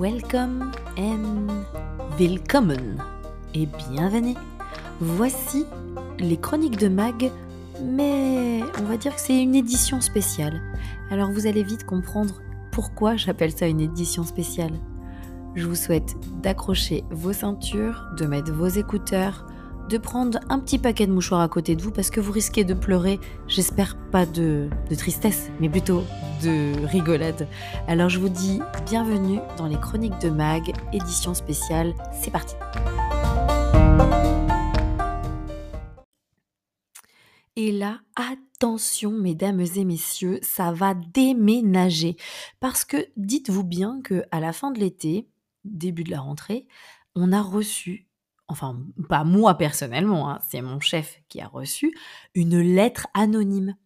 Welcome and willkommen et bienvenue. Voici les chroniques de Mag, mais on va dire que c'est une édition spéciale. Alors vous allez vite comprendre pourquoi j'appelle ça une édition spéciale. Je vous souhaite d'accrocher vos ceintures, de mettre vos écouteurs, de prendre un petit paquet de mouchoirs à côté de vous parce que vous risquez de pleurer. J'espère pas de, tristesse, mais plutôt de rigolade. Alors je vous dis bienvenue dans les Chroniques de Mag, édition spéciale. C'est parti. Et là, attention mesdames et messieurs, ça va déménager. Parce que dites-vous bien que à la fin de l'été, début de la rentrée, on a reçu enfin pas moi personnellement, hein, c'est mon chef qui a reçu une lettre anonyme.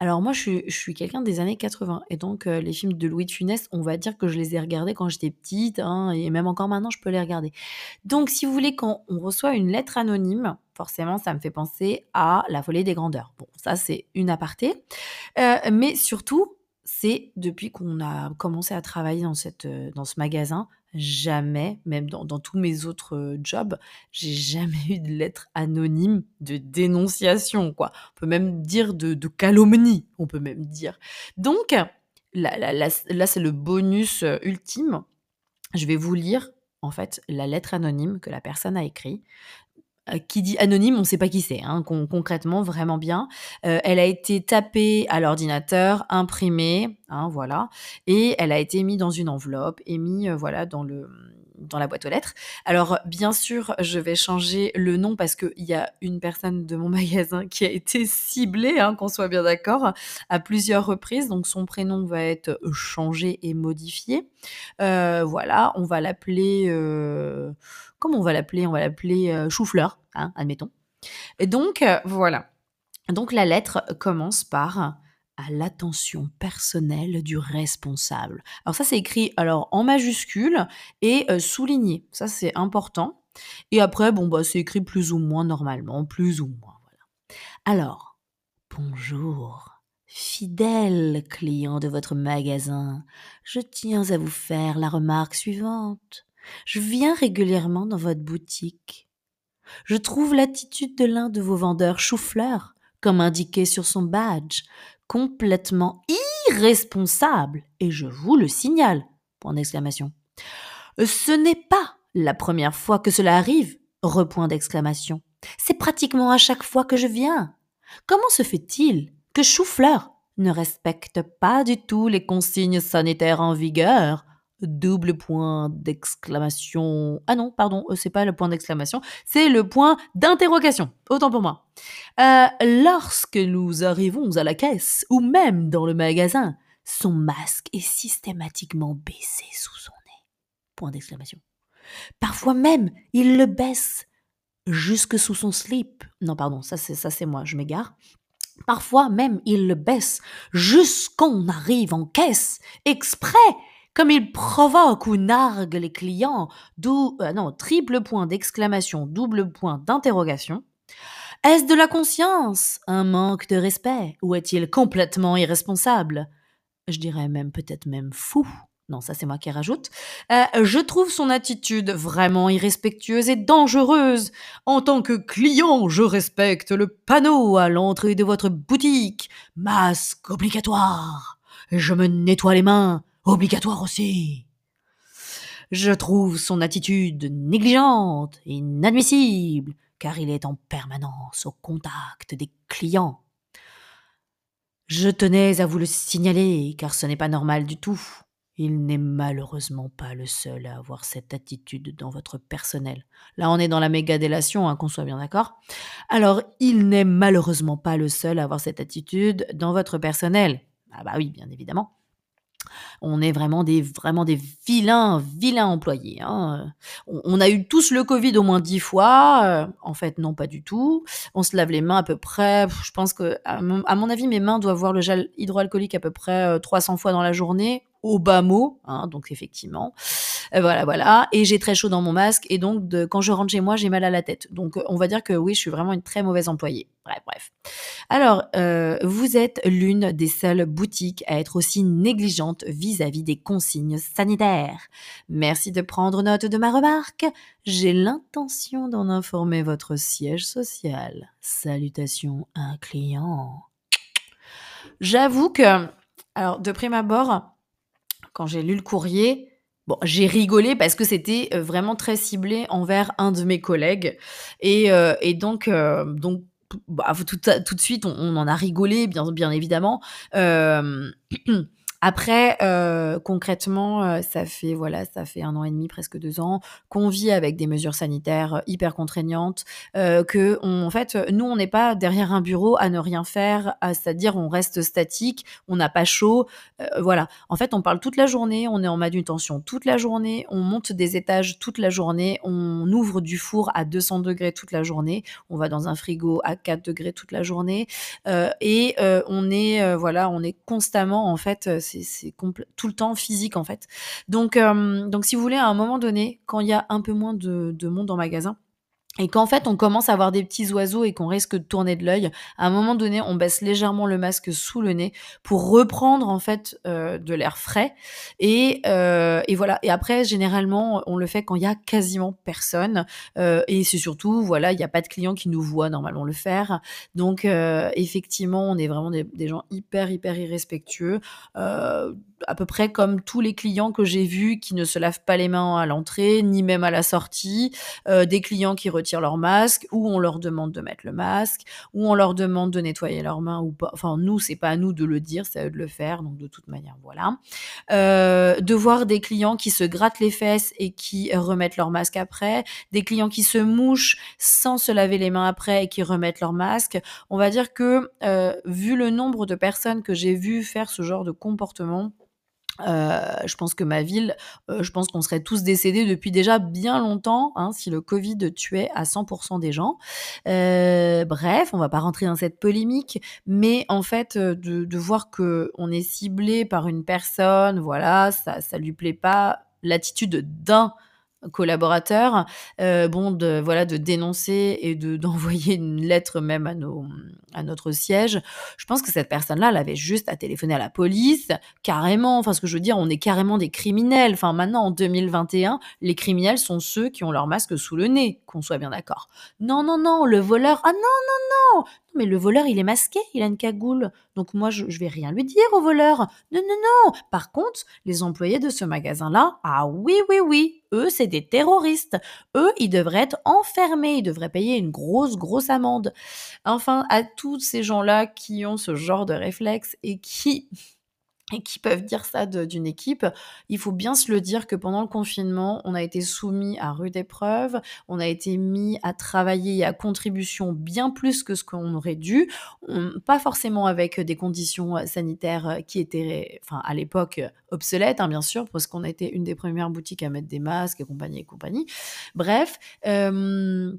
Alors moi, je suis, quelqu'un des années 80 et donc euh, les films de Louis de Funès, on va dire que je les ai regardés quand j'étais petite hein, et même encore maintenant, je peux les regarder. Donc si vous voulez, quand on reçoit une lettre anonyme, forcément, ça me fait penser à La folie des grandeurs. Bon, ça c'est une aparté, euh, mais surtout, c'est depuis qu'on a commencé à travailler dans, euh, dans ce magasin, jamais, même dans, tous mes autres euh, jobs, j'ai jamais eu de lettre anonyme de dénonciation, quoi. On peut même dire de, calomnie, on peut même dire. Donc, là, là c'est le bonus euh, ultime. Je vais vous lire, en fait, la lettre anonyme que la personne a écrite. Euh, qui dit anonyme, on ne sait pas qui c'est, hein, concrètement, vraiment bien. Euh, elle a été tapée à l'ordinateur, imprimée, hein, voilà, et elle a été mise dans une enveloppe et mise, euh, voilà, dans le dans la boîte aux lettres. Alors, bien sûr, je vais changer le nom parce qu'il y a une personne de mon magasin qui a été ciblée, hein, qu'on soit bien d'accord, à plusieurs reprises. Donc, son prénom va être changé et modifié. voilà, on va l'appeler comment on va l'appeler? On va l'appeler euh, chou-fleur, hein, admettons. Et donc, euh, voilà. Donc, la lettre commence par à l'attention personnelle du responsable. Alors ça c'est écrit alors en majuscule et euh, souligné. Ça c'est important. Et après bon bah c'est écrit plus ou moins normalement, plus ou moins voilà. Alors, bonjour. Fidèle client de votre magasin, je tiens à vous faire la remarque suivante. Je viens régulièrement dans votre boutique. Je trouve l'attitude de l'un de vos vendeurs chou-fleur, comme indiqué sur son badge, complètement irresponsable, et je vous le signale. Point d'exclamation. Ce n'est pas la première fois que cela arrive. Repoint d'exclamation. C'est pratiquement à chaque fois que je viens. Comment se fait-il que Chou-fleur ne respecte pas du tout les consignes sanitaires en vigueur? Double point d'exclamation. Ah non, pardon, euh, c'est pas le point d'exclamation, c'est le point d'interrogation. Autant pour moi. Euh, lorsque nous arrivons à la caisse ou même dans le magasin, son masque est systématiquement baissé sous son nez. Point d'exclamation. Parfois même, il le baisse jusque sous son slip. Non, pardon, ça c'est ça c'est moi, je m'égare. Parfois même, il le baisse jusqu'on arrive en caisse, exprès comme il provoque ou nargue les clients, d'où, euh, non, triple point d'exclamation, double point d'interrogation. Est-ce de la conscience, un manque de respect, ou est-il complètement irresponsable? Je dirais même peut-être même fou. Non, ça c'est moi qui rajoute. Euh, je trouve son attitude vraiment irrespectueuse et dangereuse. En tant que client, je respecte le panneau à l'entrée de votre boutique. Masque obligatoire. Je me nettoie les mains obligatoire aussi. Je trouve son attitude négligente inadmissible, car il est en permanence au contact des clients. Je tenais à vous le signaler, car ce n'est pas normal du tout. Il n'est malheureusement pas le seul à avoir cette attitude dans votre personnel. Là, on est dans la méga délation, hein, qu'on soit bien d'accord. Alors, il n'est malheureusement pas le seul à avoir cette attitude dans votre personnel. Ah bah oui, bien évidemment. On est vraiment des, vraiment des vilains, vilains employés. Hein. On, a eu tous le Covid au moins dix fois. Euh, en fait, non, pas du tout. On se lave les mains à peu près. Je pense que, à mon, avis, mes mains doivent voir le gel hydroalcoolique à peu près 300 euh, fois dans la journée, au bas mot. Hein, donc, effectivement. Voilà, voilà. Et j'ai très chaud dans mon masque. Et donc, de, quand je rentre chez moi, j'ai mal à la tête. Donc, on va dire que oui, je suis vraiment une très mauvaise employée. Bref, bref. Alors, euh, vous êtes l'une des seules boutiques à être aussi négligente vis-à-vis des consignes sanitaires. Merci de prendre note de ma remarque. J'ai l'intention d'en informer votre siège social. Salutations un client. J'avoue que, alors, de prime abord, quand j'ai lu le courrier, Bon, j'ai rigolé parce que c'était euh, vraiment très ciblé envers un de mes collègues. Et, euh, et donc, euh, donc bah, tout, de suite, on, on, en a rigolé, bien, bien évidemment. Euh, Après, euh, concrètement, euh, ça fait voilà, ça fait un an et demi, presque deux ans, qu'on vit avec des mesures sanitaires hyper contraignantes. Euh, que en fait, nous, on n'est pas derrière un bureau à ne rien faire, c'est-à-dire on reste statique, on n'a pas chaud, euh, voilà. En fait, on parle toute la journée, on est en manutention toute la journée, on monte des étages toute la journée, on ouvre du four à 200 degrés toute la journée, on va dans un frigo à 4 degrés toute la journée, euh, et euh, on est voilà, on est constamment en fait c'est tout le temps physique en fait. Donc, euh, donc si vous voulez, à un moment donné, quand il y a un peu moins de, de monde en magasin, et qu'en fait on commence à avoir des petits oiseaux et qu'on risque de tourner de l'œil, à un moment donné on baisse légèrement le masque sous le nez pour reprendre en fait euh, de l'air frais. Et, euh, et voilà. Et après généralement on le fait quand il y a quasiment personne. Euh, et c'est surtout voilà il n'y a pas de clients qui nous voient normalement le faire. Donc euh, effectivement on est vraiment des, gens hyper hyper irrespectueux à peu près comme tous les clients que j'ai vus qui ne se lavent pas les mains à l'entrée ni même à la sortie euh, des clients qui retirent leur masque, ou on leur demande de mettre le masque, ou on leur demande de nettoyer leurs mains ou pas. Enfin, nous, c'est pas à nous de le dire, c'est à eux de le faire. Donc, de toute manière, voilà. Euh, de voir des clients qui se grattent les fesses et qui remettent leur masque après, des clients qui se mouchent sans se laver les mains après et qui remettent leur masque. On va dire que, euh, vu le nombre de personnes que j'ai vu faire ce genre de comportement, euh, je pense que ma ville, euh, je pense qu'on serait tous décédés depuis déjà bien longtemps hein, si le Covid tuait à 100% des gens. Euh, bref, on va pas rentrer dans cette polémique, mais en fait, de, de voir que on est ciblé par une personne, voilà, ça, ça lui plaît pas. L'attitude d'un collaborateurs, euh, bon, de, voilà, de dénoncer et de d'envoyer une lettre même à nos, à notre siège. Je pense que cette personne-là, elle avait juste à téléphoner à la police, carrément. Enfin, ce que je veux dire, on est carrément des criminels. Enfin, maintenant, en 2021, les criminels sont ceux qui ont leur masque sous le nez, qu'on soit bien d'accord. Non, non, non, le voleur, ah non, non, non, mais le voleur, il est masqué, il a une cagoule. Donc moi, je, je vais rien lui dire au voleur. Non, non, non. Par contre, les employés de ce magasin-là, ah oui, oui, oui, eux, c'est des terroristes. Eux, ils devraient être enfermés, ils devraient payer une grosse, grosse amende. Enfin, à tous ces gens-là qui ont ce genre de réflexe et qui et qui peuvent dire ça d'une équipe, il faut bien se le dire que pendant le confinement, on a été soumis à rude épreuve, on a été mis à travailler à contribution bien plus que ce qu'on aurait dû, pas forcément avec des conditions sanitaires qui étaient, enfin à l'époque obsolètes, hein, bien sûr, parce qu'on été une des premières boutiques à mettre des masques et compagnie et compagnie. Bref. Euh,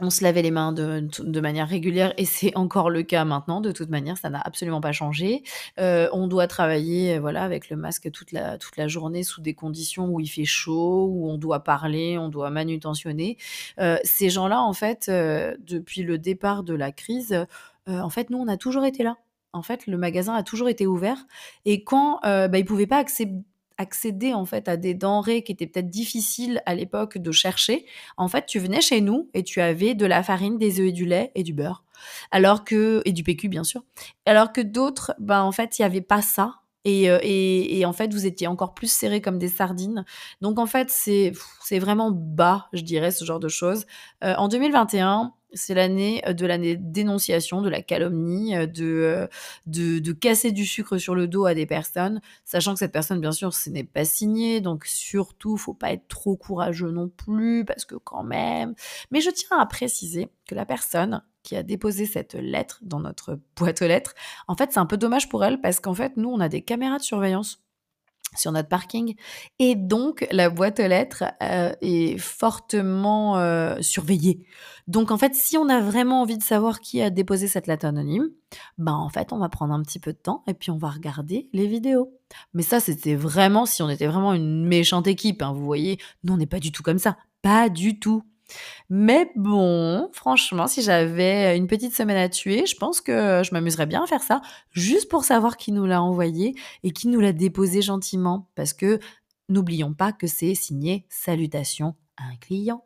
on se lavait les mains de, manière régulière et c'est encore le cas maintenant. De toute manière, ça n'a absolument pas changé. Euh, on doit travailler, voilà, avec le masque toute la journée sous des conditions où il fait chaud, où on doit parler, on doit manutentionner. Euh, ces gens-là, en fait, euh, depuis le départ de la crise, en fait, nous, on a toujours été là. En fait, le magasin a toujours été ouvert et quand bah, ils pouvaient pas accepter accéder en fait à des denrées qui étaient peut-être difficiles à l'époque de chercher, en fait, tu venais chez nous et tu avais de la farine, des œufs et du lait et du beurre. Alors que et du PQ bien sûr. Alors que d'autres, ben en fait, il y avait pas ça. Et, euh, et, en fait, vous étiez encore plus serrés comme des sardines. Donc en fait, c'est c'est vraiment bas, je dirais, ce genre de choses. Euh, en 2021, c'est l'année de la dénonciation, de la calomnie, de, de, de, casser du sucre sur le dos à des personnes, sachant que cette personne, bien sûr, ce n'est pas signé, donc surtout, faut pas être trop courageux non plus, parce que quand même. Mais je tiens à préciser que la personne qui a déposé cette lettre dans notre boîte aux lettres, en fait, c'est un peu dommage pour elle, parce qu'en fait, nous, on a des caméras de surveillance sur notre parking et donc la boîte aux lettres, heu, est fortement, heu, surveillée. Donc en fait, si on a vraiment envie de savoir qui a déposé cette lettre anonyme, ben, en fait, on va prendre un petit peu de temps et puis on va regarder les vidéos. Mais ça, c'était vraiment si on était vraiment une méchante équipe, hein, vous voyez? Nous, on n'est pas du tout comme ça, pas du tout. Mais bon, franchement, si j'avais une petite semaine à tuer, je pense que je m'amuserais bien à faire ça, juste pour savoir qui nous l'a envoyé et qui nous l'a déposé gentiment. Parce que n'oublions pas que c'est signé Salutations à un client.